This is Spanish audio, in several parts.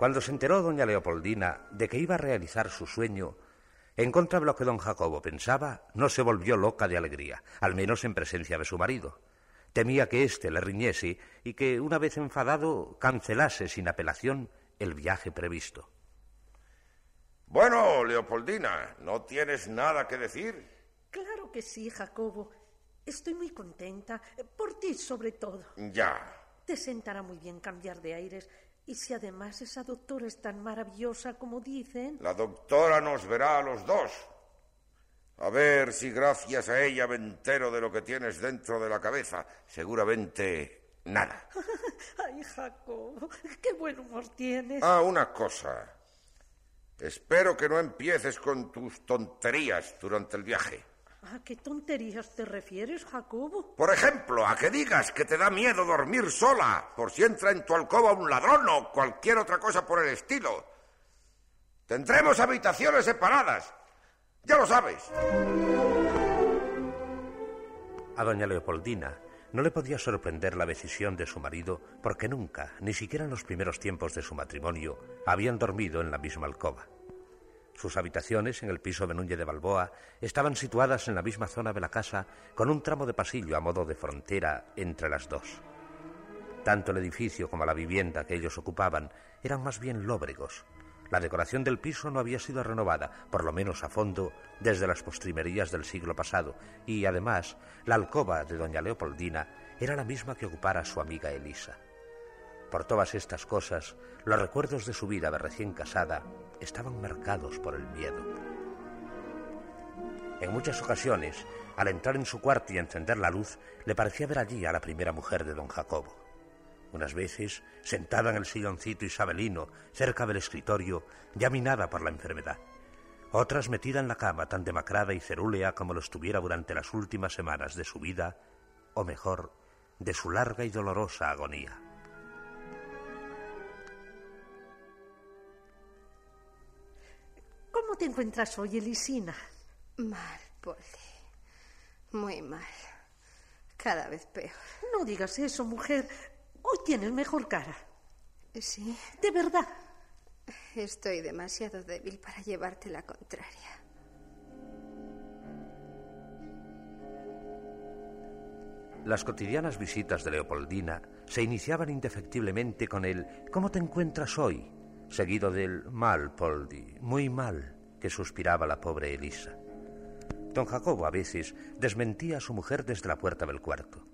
Cuando se enteró doña Leopoldina de que iba a realizar su sueño, en contra de lo que don Jacobo pensaba, no se volvió loca de alegría, al menos en presencia de su marido. Temía que éste le riñese y que, una vez enfadado, cancelase sin apelación el viaje previsto. Bueno, Leopoldina, ¿no tienes nada que decir? Claro que sí, Jacobo. Estoy muy contenta, por ti sobre todo. Ya. Te sentará muy bien cambiar de aires. Y si además esa doctora es tan maravillosa como dicen. La doctora nos verá a los dos. A ver si gracias a ella me entero de lo que tienes dentro de la cabeza. Seguramente nada. Ay, Jacobo, qué buen humor tienes. Ah, una cosa. Espero que no empieces con tus tonterías durante el viaje. ¿A qué tonterías te refieres, Jacobo? Por ejemplo, a que digas que te da miedo dormir sola por si entra en tu alcoba un ladrón o cualquier otra cosa por el estilo. Tendremos habitaciones separadas. Ya lo sabes. A doña Leopoldina no le podía sorprender la decisión de su marido porque nunca, ni siquiera en los primeros tiempos de su matrimonio, habían dormido en la misma alcoba. Sus habitaciones en el piso de de Balboa estaban situadas en la misma zona de la casa con un tramo de pasillo a modo de frontera entre las dos. Tanto el edificio como la vivienda que ellos ocupaban eran más bien lóbregos. La decoración del piso no había sido renovada, por lo menos a fondo, desde las postrimerías del siglo pasado, y además la alcoba de doña Leopoldina era la misma que ocupara su amiga Elisa. Por todas estas cosas, los recuerdos de su vida de recién casada estaban marcados por el miedo. En muchas ocasiones, al entrar en su cuarto y encender la luz, le parecía ver allí a la primera mujer de don Jacobo. Unas veces, sentada en el silloncito isabelino, cerca del escritorio, ya minada por la enfermedad. Otras metida en la cama, tan demacrada y cerúlea como lo estuviera durante las últimas semanas de su vida, o mejor, de su larga y dolorosa agonía. Te encuentras hoy, Elisina? Mal, Polly. Muy mal. Cada vez peor. No digas eso, mujer. Hoy tienes mejor cara. Sí. De verdad. Estoy demasiado débil para llevarte la contraria. Las cotidianas visitas de Leopoldina se iniciaban indefectiblemente con el ¿Cómo te encuentras hoy? seguido del mal, Poldi, muy mal, que suspiraba la pobre Elisa. Don Jacobo a veces desmentía a su mujer desde la puerta del cuarto.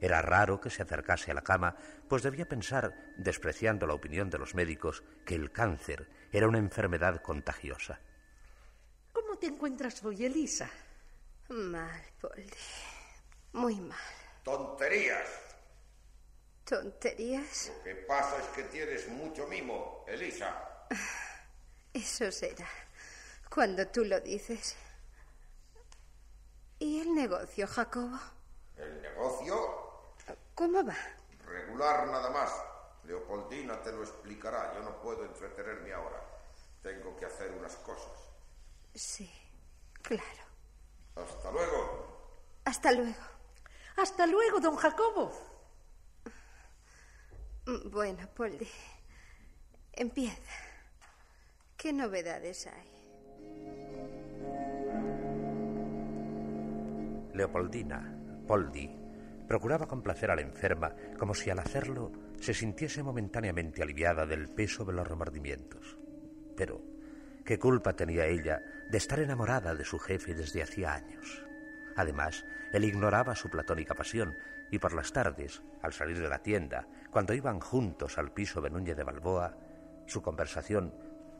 Era raro que se acercase a la cama, pues debía pensar, despreciando la opinión de los médicos, que el cáncer era una enfermedad contagiosa. ¿Cómo te encuentras hoy, Elisa? Mal, Poldi. Muy mal. Tonterías. ¿Tonterías? Lo que pasa es que tienes mucho mimo, Elisa. Eso será. Cuando tú lo dices. ¿Y el negocio, Jacobo? ¿El negocio? ¿Cómo va? Regular nada más. Leopoldina te lo explicará. Yo no puedo entretenerme ahora. Tengo que hacer unas cosas. Sí, claro. Hasta luego. Hasta luego. Hasta luego, don Jacobo. Bueno, Polly, empieza. ¿Qué novedades hay? Leopoldina, Poldi, procuraba complacer a la enferma como si al hacerlo se sintiese momentáneamente aliviada del peso de los remordimientos. Pero, ¿qué culpa tenía ella de estar enamorada de su jefe desde hacía años? Además, él ignoraba su platónica pasión y por las tardes, al salir de la tienda, cuando iban juntos al piso de Núñez de Balboa, su conversación,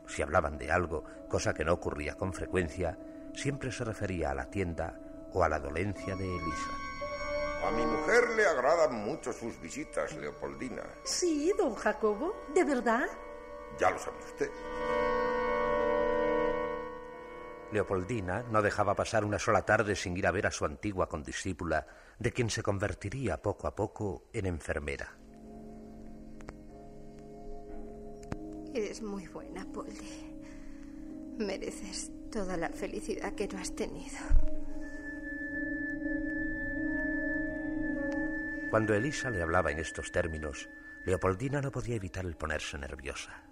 si hablaban de algo, cosa que no ocurría con frecuencia, siempre se refería a la tienda o a la dolencia de Elisa. A mi mujer le agradan mucho sus visitas, Leopoldina. Sí, don Jacobo, ¿de verdad? Ya lo sabe usted. Leopoldina no dejaba pasar una sola tarde sin ir a ver a su antigua condiscípula, de quien se convertiría poco a poco en enfermera. Eres muy buena, Polly. Mereces toda la felicidad que no has tenido. Cuando Elisa le hablaba en estos términos, Leopoldina no podía evitar el ponerse nerviosa.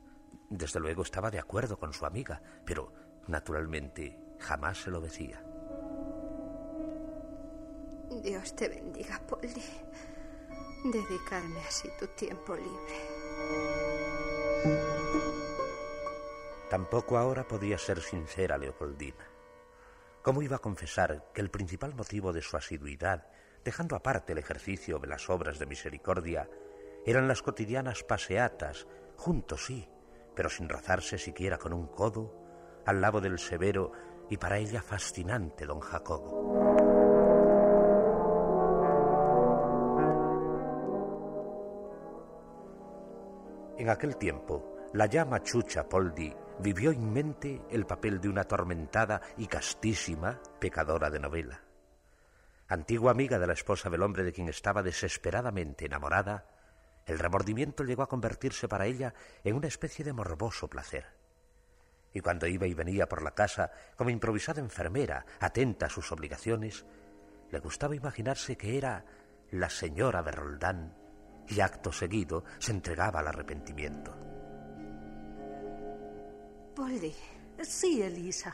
Desde luego estaba de acuerdo con su amiga, pero naturalmente jamás se lo decía. Dios te bendiga, Polly. Dedicarme así tu tiempo libre. Tampoco ahora podía ser sincera Leopoldina. ¿Cómo iba a confesar que el principal motivo de su asiduidad, dejando aparte el ejercicio de las obras de misericordia, eran las cotidianas paseatas, juntos sí, pero sin rozarse siquiera con un codo, al lado del severo y para ella fascinante don Jacobo? En aquel tiempo, la llama Chucha Poldi vivió en mente el papel de una atormentada y castísima pecadora de novela. Antigua amiga de la esposa del hombre de quien estaba desesperadamente enamorada, el remordimiento llegó a convertirse para ella en una especie de morboso placer. Y cuando iba y venía por la casa como improvisada enfermera, atenta a sus obligaciones, le gustaba imaginarse que era la señora de Roldán y acto seguido se entregaba al arrepentimiento. Polly. Sí, Elisa.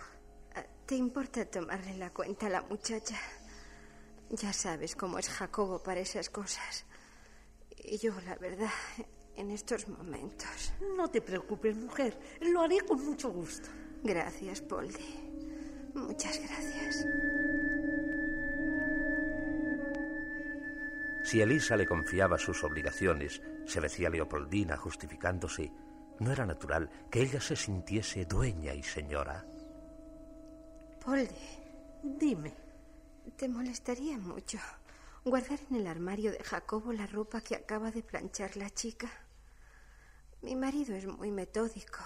Ah, ¿Te importa tomarle la cuenta a la muchacha? Ya sabes cómo es Jacobo para esas cosas. Y yo, la verdad, en estos momentos. No te preocupes, mujer. Lo haré con mucho gusto. Gracias, Polly. Muchas gracias. Si Elisa le confiaba sus obligaciones, se decía Leopoldina justificándose, ¿No era natural que ella se sintiese dueña y señora? Polly. Dime. ¿Te molestaría mucho guardar en el armario de Jacobo la ropa que acaba de planchar la chica? Mi marido es muy metódico.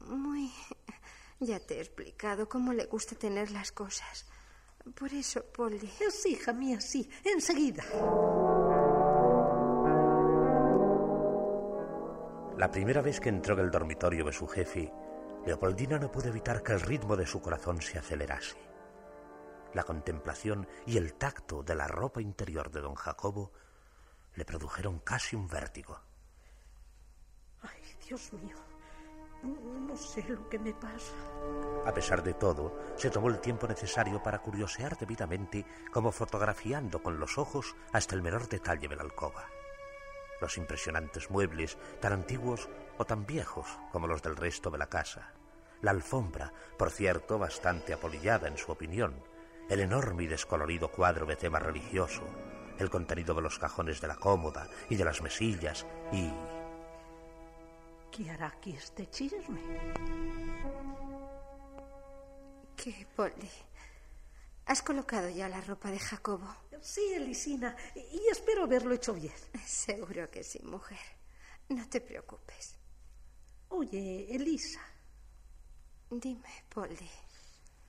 Muy... Ya te he explicado cómo le gusta tener las cosas. Por eso, Polly. Sí, hija mía, sí. Enseguida. La primera vez que entró en el dormitorio de su jefe, Leopoldina no pudo evitar que el ritmo de su corazón se acelerase. La contemplación y el tacto de la ropa interior de don Jacobo le produjeron casi un vértigo. Ay, Dios mío, no sé lo que me pasa. A pesar de todo, se tomó el tiempo necesario para curiosear debidamente, como fotografiando con los ojos hasta el menor detalle de la alcoba los impresionantes muebles, tan antiguos o tan viejos como los del resto de la casa, la alfombra, por cierto, bastante apolillada en su opinión, el enorme y descolorido cuadro de tema religioso, el contenido de los cajones de la cómoda y de las mesillas y... ¿Qué hará aquí este chisme? ¿Qué, Polly? ¿Has colocado ya la ropa de Jacobo? Sí, Elisina, y espero haberlo hecho bien. Seguro que sí, mujer. No te preocupes. Oye, Elisa. Dime, Polly.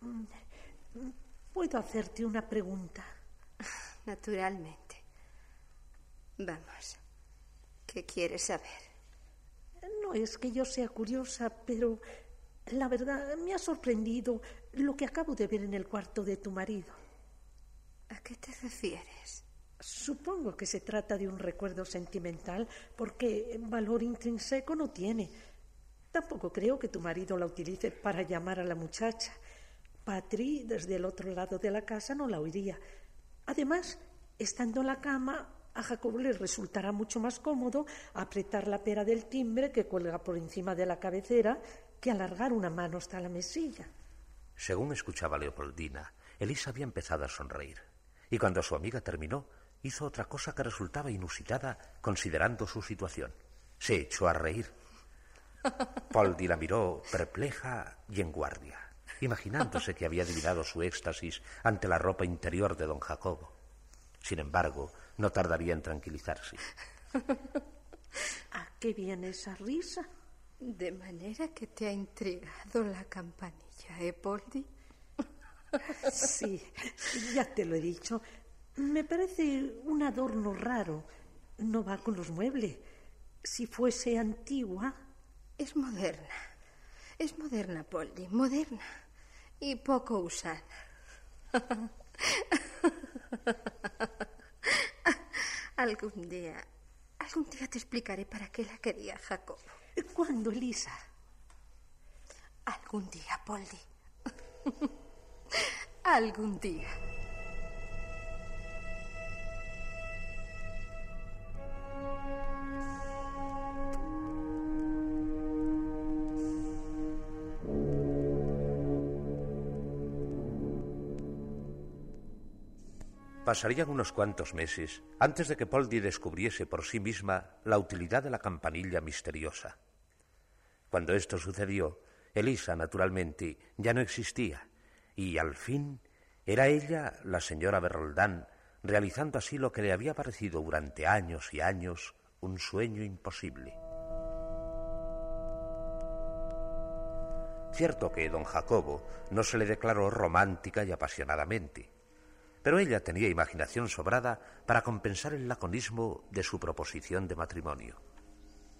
Mm, ¿Puedo hacerte una pregunta? Naturalmente. Vamos. ¿Qué quieres saber? No es que yo sea curiosa, pero la verdad me ha sorprendido lo que acabo de ver en el cuarto de tu marido. ¿A qué te refieres? Supongo que se trata de un recuerdo sentimental porque valor intrínseco no tiene. Tampoco creo que tu marido la utilice para llamar a la muchacha. Patri, desde el otro lado de la casa, no la oiría. Además, estando en la cama, a Jacobo le resultará mucho más cómodo apretar la pera del timbre que cuelga por encima de la cabecera que alargar una mano hasta la mesilla. Según escuchaba Leopoldina, Elisa había empezado a sonreír, y cuando su amiga terminó, hizo otra cosa que resultaba inusitada considerando su situación. Se echó a reír. Poldi la miró perpleja y en guardia, imaginándose que había adivinado su éxtasis ante la ropa interior de don Jacobo. Sin embargo, no tardaría en tranquilizarse. ¿A qué viene esa risa? De manera que te ha intrigado la campanilla, ¿eh, Poldi? Sí, ya te lo he dicho. Me parece un adorno raro. No va con los muebles. Si fuese antigua. Es moderna. Es moderna, Polly, moderna. Y poco usada. algún día. Algún día te explicaré para qué la quería Jacob. ¿Cuándo, Elisa? Algún día, Poldi. Algún día. Pasarían unos cuantos meses antes de que Poldi descubriese por sí misma la utilidad de la campanilla misteriosa. Cuando esto sucedió, Elisa, naturalmente, ya no existía, y al fin era ella, la señora Berroldán, realizando así lo que le había parecido durante años y años un sueño imposible. Cierto que don Jacobo no se le declaró romántica y apasionadamente, pero ella tenía imaginación sobrada para compensar el laconismo de su proposición de matrimonio.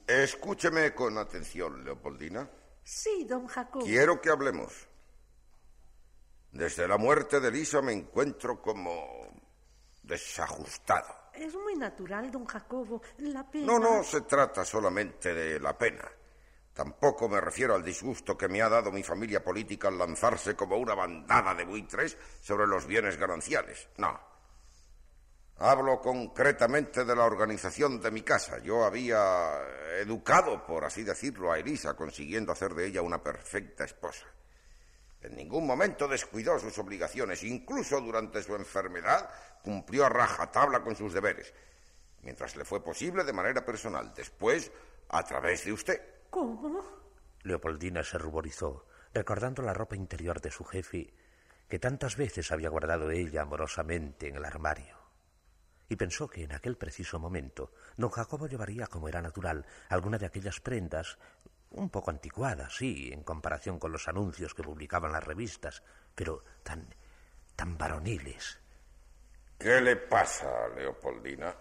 Escúcheme con atención, Leopoldina. Sí, don Jacobo. Quiero que hablemos. Desde la muerte de Lisa me encuentro como desajustado. Es muy natural, don Jacobo. La pena. No, no se trata solamente de la pena. Tampoco me refiero al disgusto que me ha dado mi familia política al lanzarse como una bandada de buitres sobre los bienes gananciales. No. Hablo concretamente de la organización de mi casa. Yo había educado, por así decirlo, a Elisa, consiguiendo hacer de ella una perfecta esposa. En ningún momento descuidó sus obligaciones, incluso durante su enfermedad cumplió a rajatabla con sus deberes, mientras le fue posible de manera personal, después a través de usted. ¿Cómo? Leopoldina se ruborizó, recordando la ropa interior de su jefe, que tantas veces había guardado ella amorosamente en el armario. Y pensó que en aquel preciso momento don Jacobo llevaría, como era natural, alguna de aquellas prendas, un poco anticuadas, sí, en comparación con los anuncios que publicaban las revistas, pero tan. tan varoniles. ¿Qué le pasa, Leopoldina?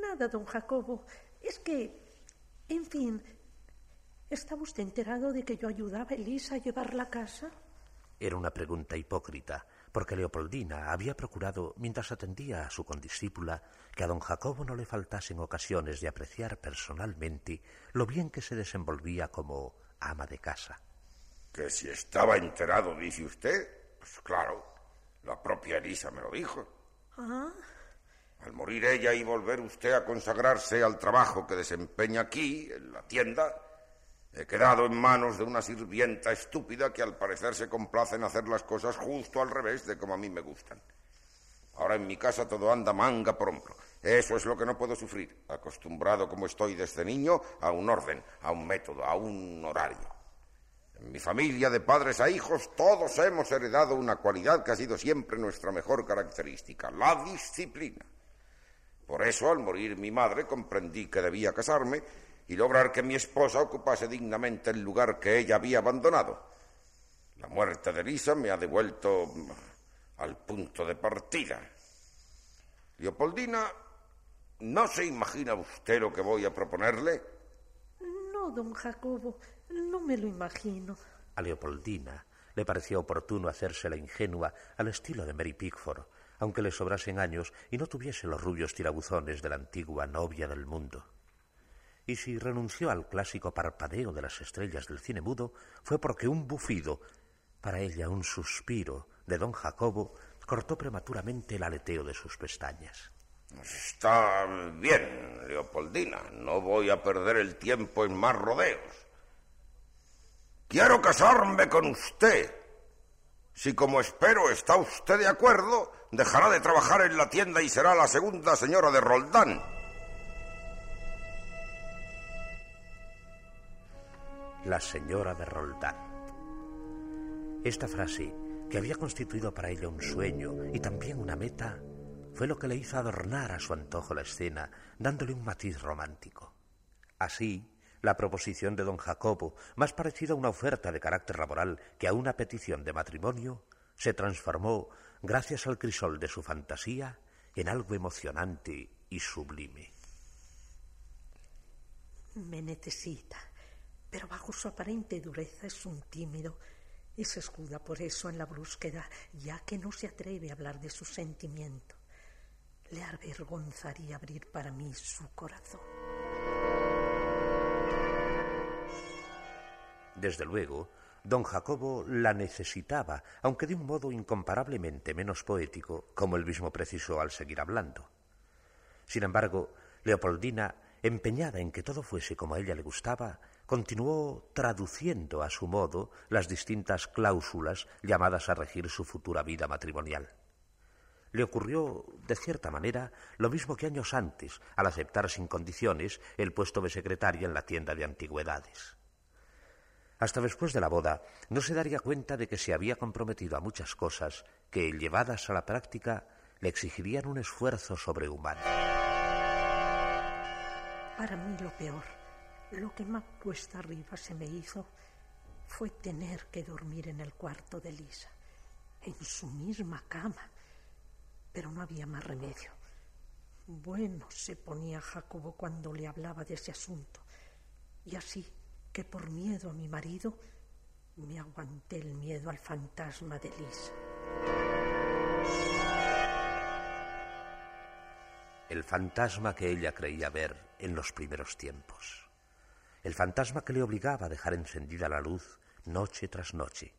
Nada, don Jacobo. Es que. En fin, ¿Estaba usted enterado de que yo ayudaba a Elisa a llevar la casa? Era una pregunta hipócrita, porque Leopoldina había procurado, mientras atendía a su condiscípula, que a don Jacobo no le faltasen ocasiones de apreciar personalmente lo bien que se desenvolvía como ama de casa. ¿Que si estaba enterado, dice usted? Pues claro, la propia Elisa me lo dijo. Ah. Al morir ella y volver usted a consagrarse al trabajo que desempeña aquí, en la tienda, He quedado en manos de una sirvienta estúpida que al parecer se complace en hacer las cosas justo al revés de como a mí me gustan. Ahora en mi casa todo anda manga por hombro. Eso es lo que no puedo sufrir, acostumbrado como estoy desde niño a un orden, a un método, a un horario. En mi familia, de padres a hijos, todos hemos heredado una cualidad que ha sido siempre nuestra mejor característica, la disciplina. Por eso, al morir mi madre, comprendí que debía casarme y lograr que mi esposa ocupase dignamente el lugar que ella había abandonado. La muerte de Lisa me ha devuelto mm, al punto de partida. Leopoldina, ¿no se imagina usted lo que voy a proponerle? No, don Jacobo, no me lo imagino. A Leopoldina le pareció oportuno hacerse la ingenua al estilo de Mary Pickford, aunque le sobrasen años y no tuviese los rubios tirabuzones de la antigua novia del mundo y si renunció al clásico parpadeo de las estrellas del cine mudo fue porque un bufido, para ella un suspiro, de don Jacobo cortó prematuramente el aleteo de sus pestañas. Está bien, Leopoldina. No voy a perder el tiempo en más rodeos. Quiero casarme con usted. Si como espero está usted de acuerdo, dejará de trabajar en la tienda y será la segunda señora de Roldán. La señora de Roldán. Esta frase, que había constituido para ella un sueño y también una meta, fue lo que le hizo adornar a su antojo la escena, dándole un matiz romántico. Así, la proposición de don Jacobo, más parecida a una oferta de carácter laboral que a una petición de matrimonio, se transformó, gracias al crisol de su fantasía, en algo emocionante y sublime. Me necesita, pero bajo su aparente dureza es un tímido y se escuda por eso en la brusquedad, ya que no se atreve a hablar de su sentimiento. Le avergonzaría abrir para mí su corazón. Desde luego, don Jacobo la necesitaba, aunque de un modo incomparablemente menos poético, como él mismo precisó al seguir hablando. Sin embargo, Leopoldina, empeñada en que todo fuese como a ella le gustaba, continuó traduciendo a su modo las distintas cláusulas llamadas a regir su futura vida matrimonial. Le ocurrió, de cierta manera, lo mismo que años antes, al aceptar sin condiciones el puesto de secretaria en la tienda de antigüedades. Hasta después de la boda no se daría cuenta de que se había comprometido a muchas cosas que, llevadas a la práctica, le exigirían un esfuerzo sobrehumano. Para mí lo peor, lo que más cuesta arriba se me hizo, fue tener que dormir en el cuarto de Lisa, en su misma cama. Pero no había más remedio. Bueno se ponía Jacobo cuando le hablaba de ese asunto. Y así que por miedo a mi marido me aguanté el miedo al fantasma de Lisa. El fantasma que ella creía ver en los primeros tiempos. El fantasma que le obligaba a dejar encendida la luz noche tras noche.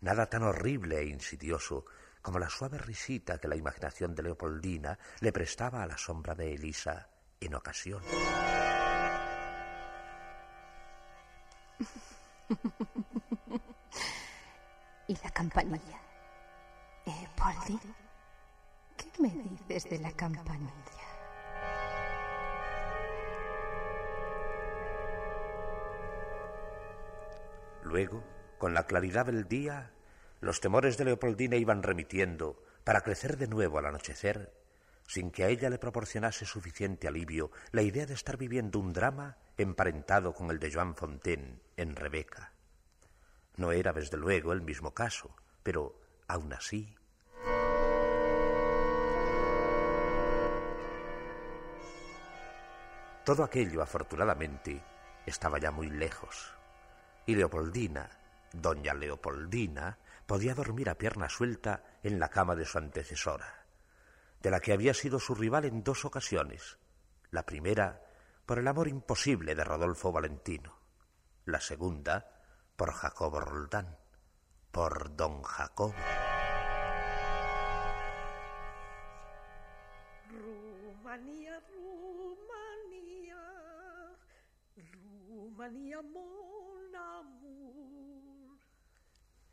Nada tan horrible e insidioso como la suave risita que la imaginación de Leopoldina le prestaba a la sombra de Elisa en ocasión. ¿Y la campanilla? ¿Eh? ¿Qué me dices de la campanilla? Luego, con la claridad del día, los temores de Leopoldina iban remitiendo para crecer de nuevo al anochecer, sin que a ella le proporcionase suficiente alivio la idea de estar viviendo un drama emparentado con el de Joan Fontaine en Rebeca. No era, desde luego, el mismo caso, pero aún así. Todo aquello, afortunadamente, estaba ya muy lejos, y Leopoldina, doña Leopoldina, podía dormir a pierna suelta en la cama de su antecesora, de la que había sido su rival en dos ocasiones. La primera por el amor imposible de Rodolfo Valentino, la segunda por Jacobo Roldán, por don Jacobo. Rumanía, Rumanía, Rumanía, mon amour.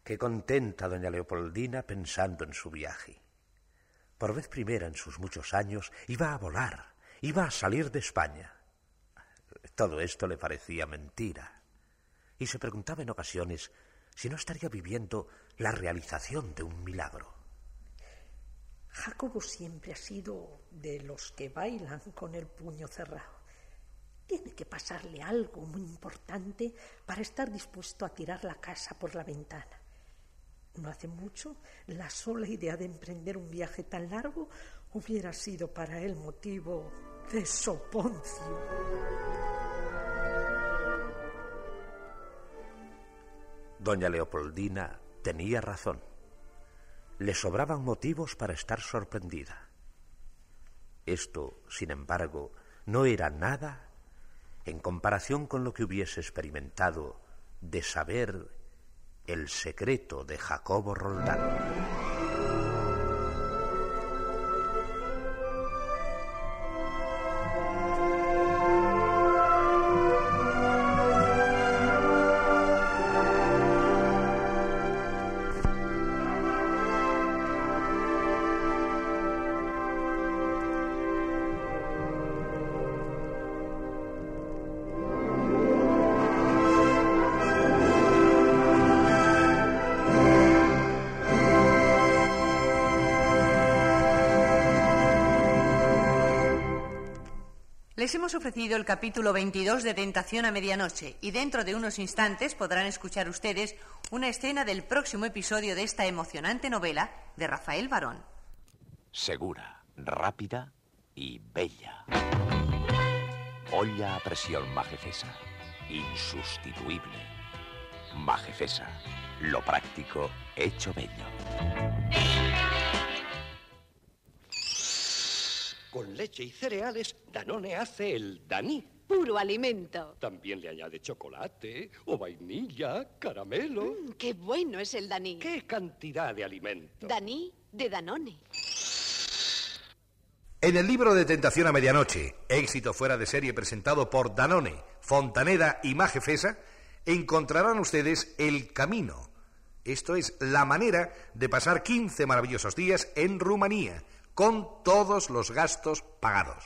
Qué contenta doña Leopoldina pensando en su viaje. Por vez primera en sus muchos años iba a volar, iba a salir de España. Todo esto le parecía mentira. Y se preguntaba en ocasiones si no estaría viviendo la realización de un milagro. Jacobo siempre ha sido de los que bailan con el puño cerrado. Tiene que pasarle algo muy importante para estar dispuesto a tirar la casa por la ventana. No hace mucho, la sola idea de emprender un viaje tan largo hubiera sido para él motivo de soponcio. Doña Leopoldina tenía razón. Le sobraban motivos para estar sorprendida. Esto, sin embargo, no era nada en comparación con lo que hubiese experimentado de saber el secreto de Jacobo Roldán. Les hemos ofrecido el capítulo 22 de Tentación a Medianoche y dentro de unos instantes podrán escuchar ustedes una escena del próximo episodio de esta emocionante novela de Rafael Barón. Segura, rápida y bella. Olla a presión Majefesa. Insustituible. Majefesa. Lo práctico hecho bello. Con leche y cereales, Danone hace el Daní. puro alimento. También le añade chocolate o vainilla, caramelo. Mm, ¡Qué bueno es el Daní! ¿Qué cantidad de alimento? Daní de Danone. En el libro de Tentación a Medianoche, éxito fuera de serie presentado por Danone, Fontaneda y Majefesa, encontrarán ustedes el camino. Esto es la manera de pasar 15 maravillosos días en Rumanía, con todos los gastos pagados.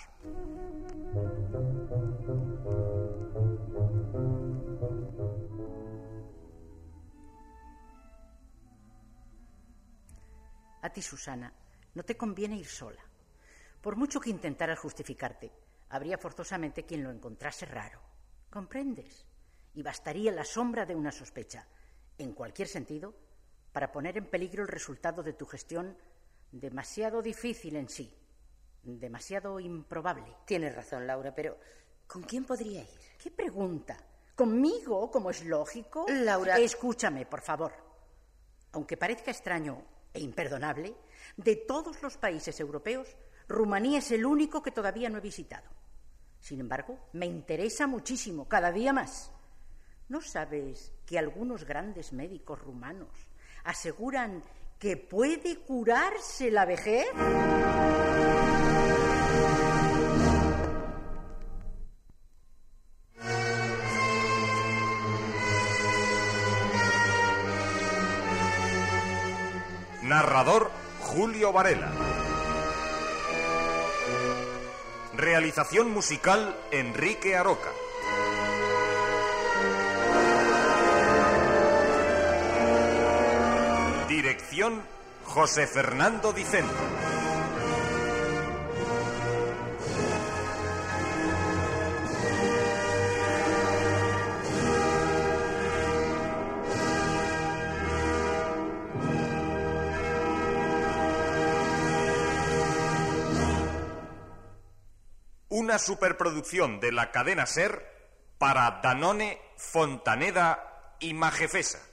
A ti, Susana, no te conviene ir sola. Por mucho que intentaras justificarte, habría forzosamente quien lo encontrase raro. ¿Comprendes? Y bastaría la sombra de una sospecha, en cualquier sentido, para poner en peligro el resultado de tu gestión demasiado difícil en sí, demasiado improbable. Tienes razón, Laura, pero ¿con quién podría ir? ¿Qué pregunta? ¿Conmigo, como es lógico? Laura. Escúchame, por favor. Aunque parezca extraño e imperdonable, de todos los países europeos, Rumanía es el único que todavía no he visitado. Sin embargo, me interesa muchísimo, cada día más. ¿No sabes que algunos grandes médicos rumanos aseguran que puede curarse la vejez? Narrador Julio Varela. Realización musical Enrique Aroca. José Fernando Dicento. Una superproducción de la cadena Ser para Danone, Fontaneda y Majefesa.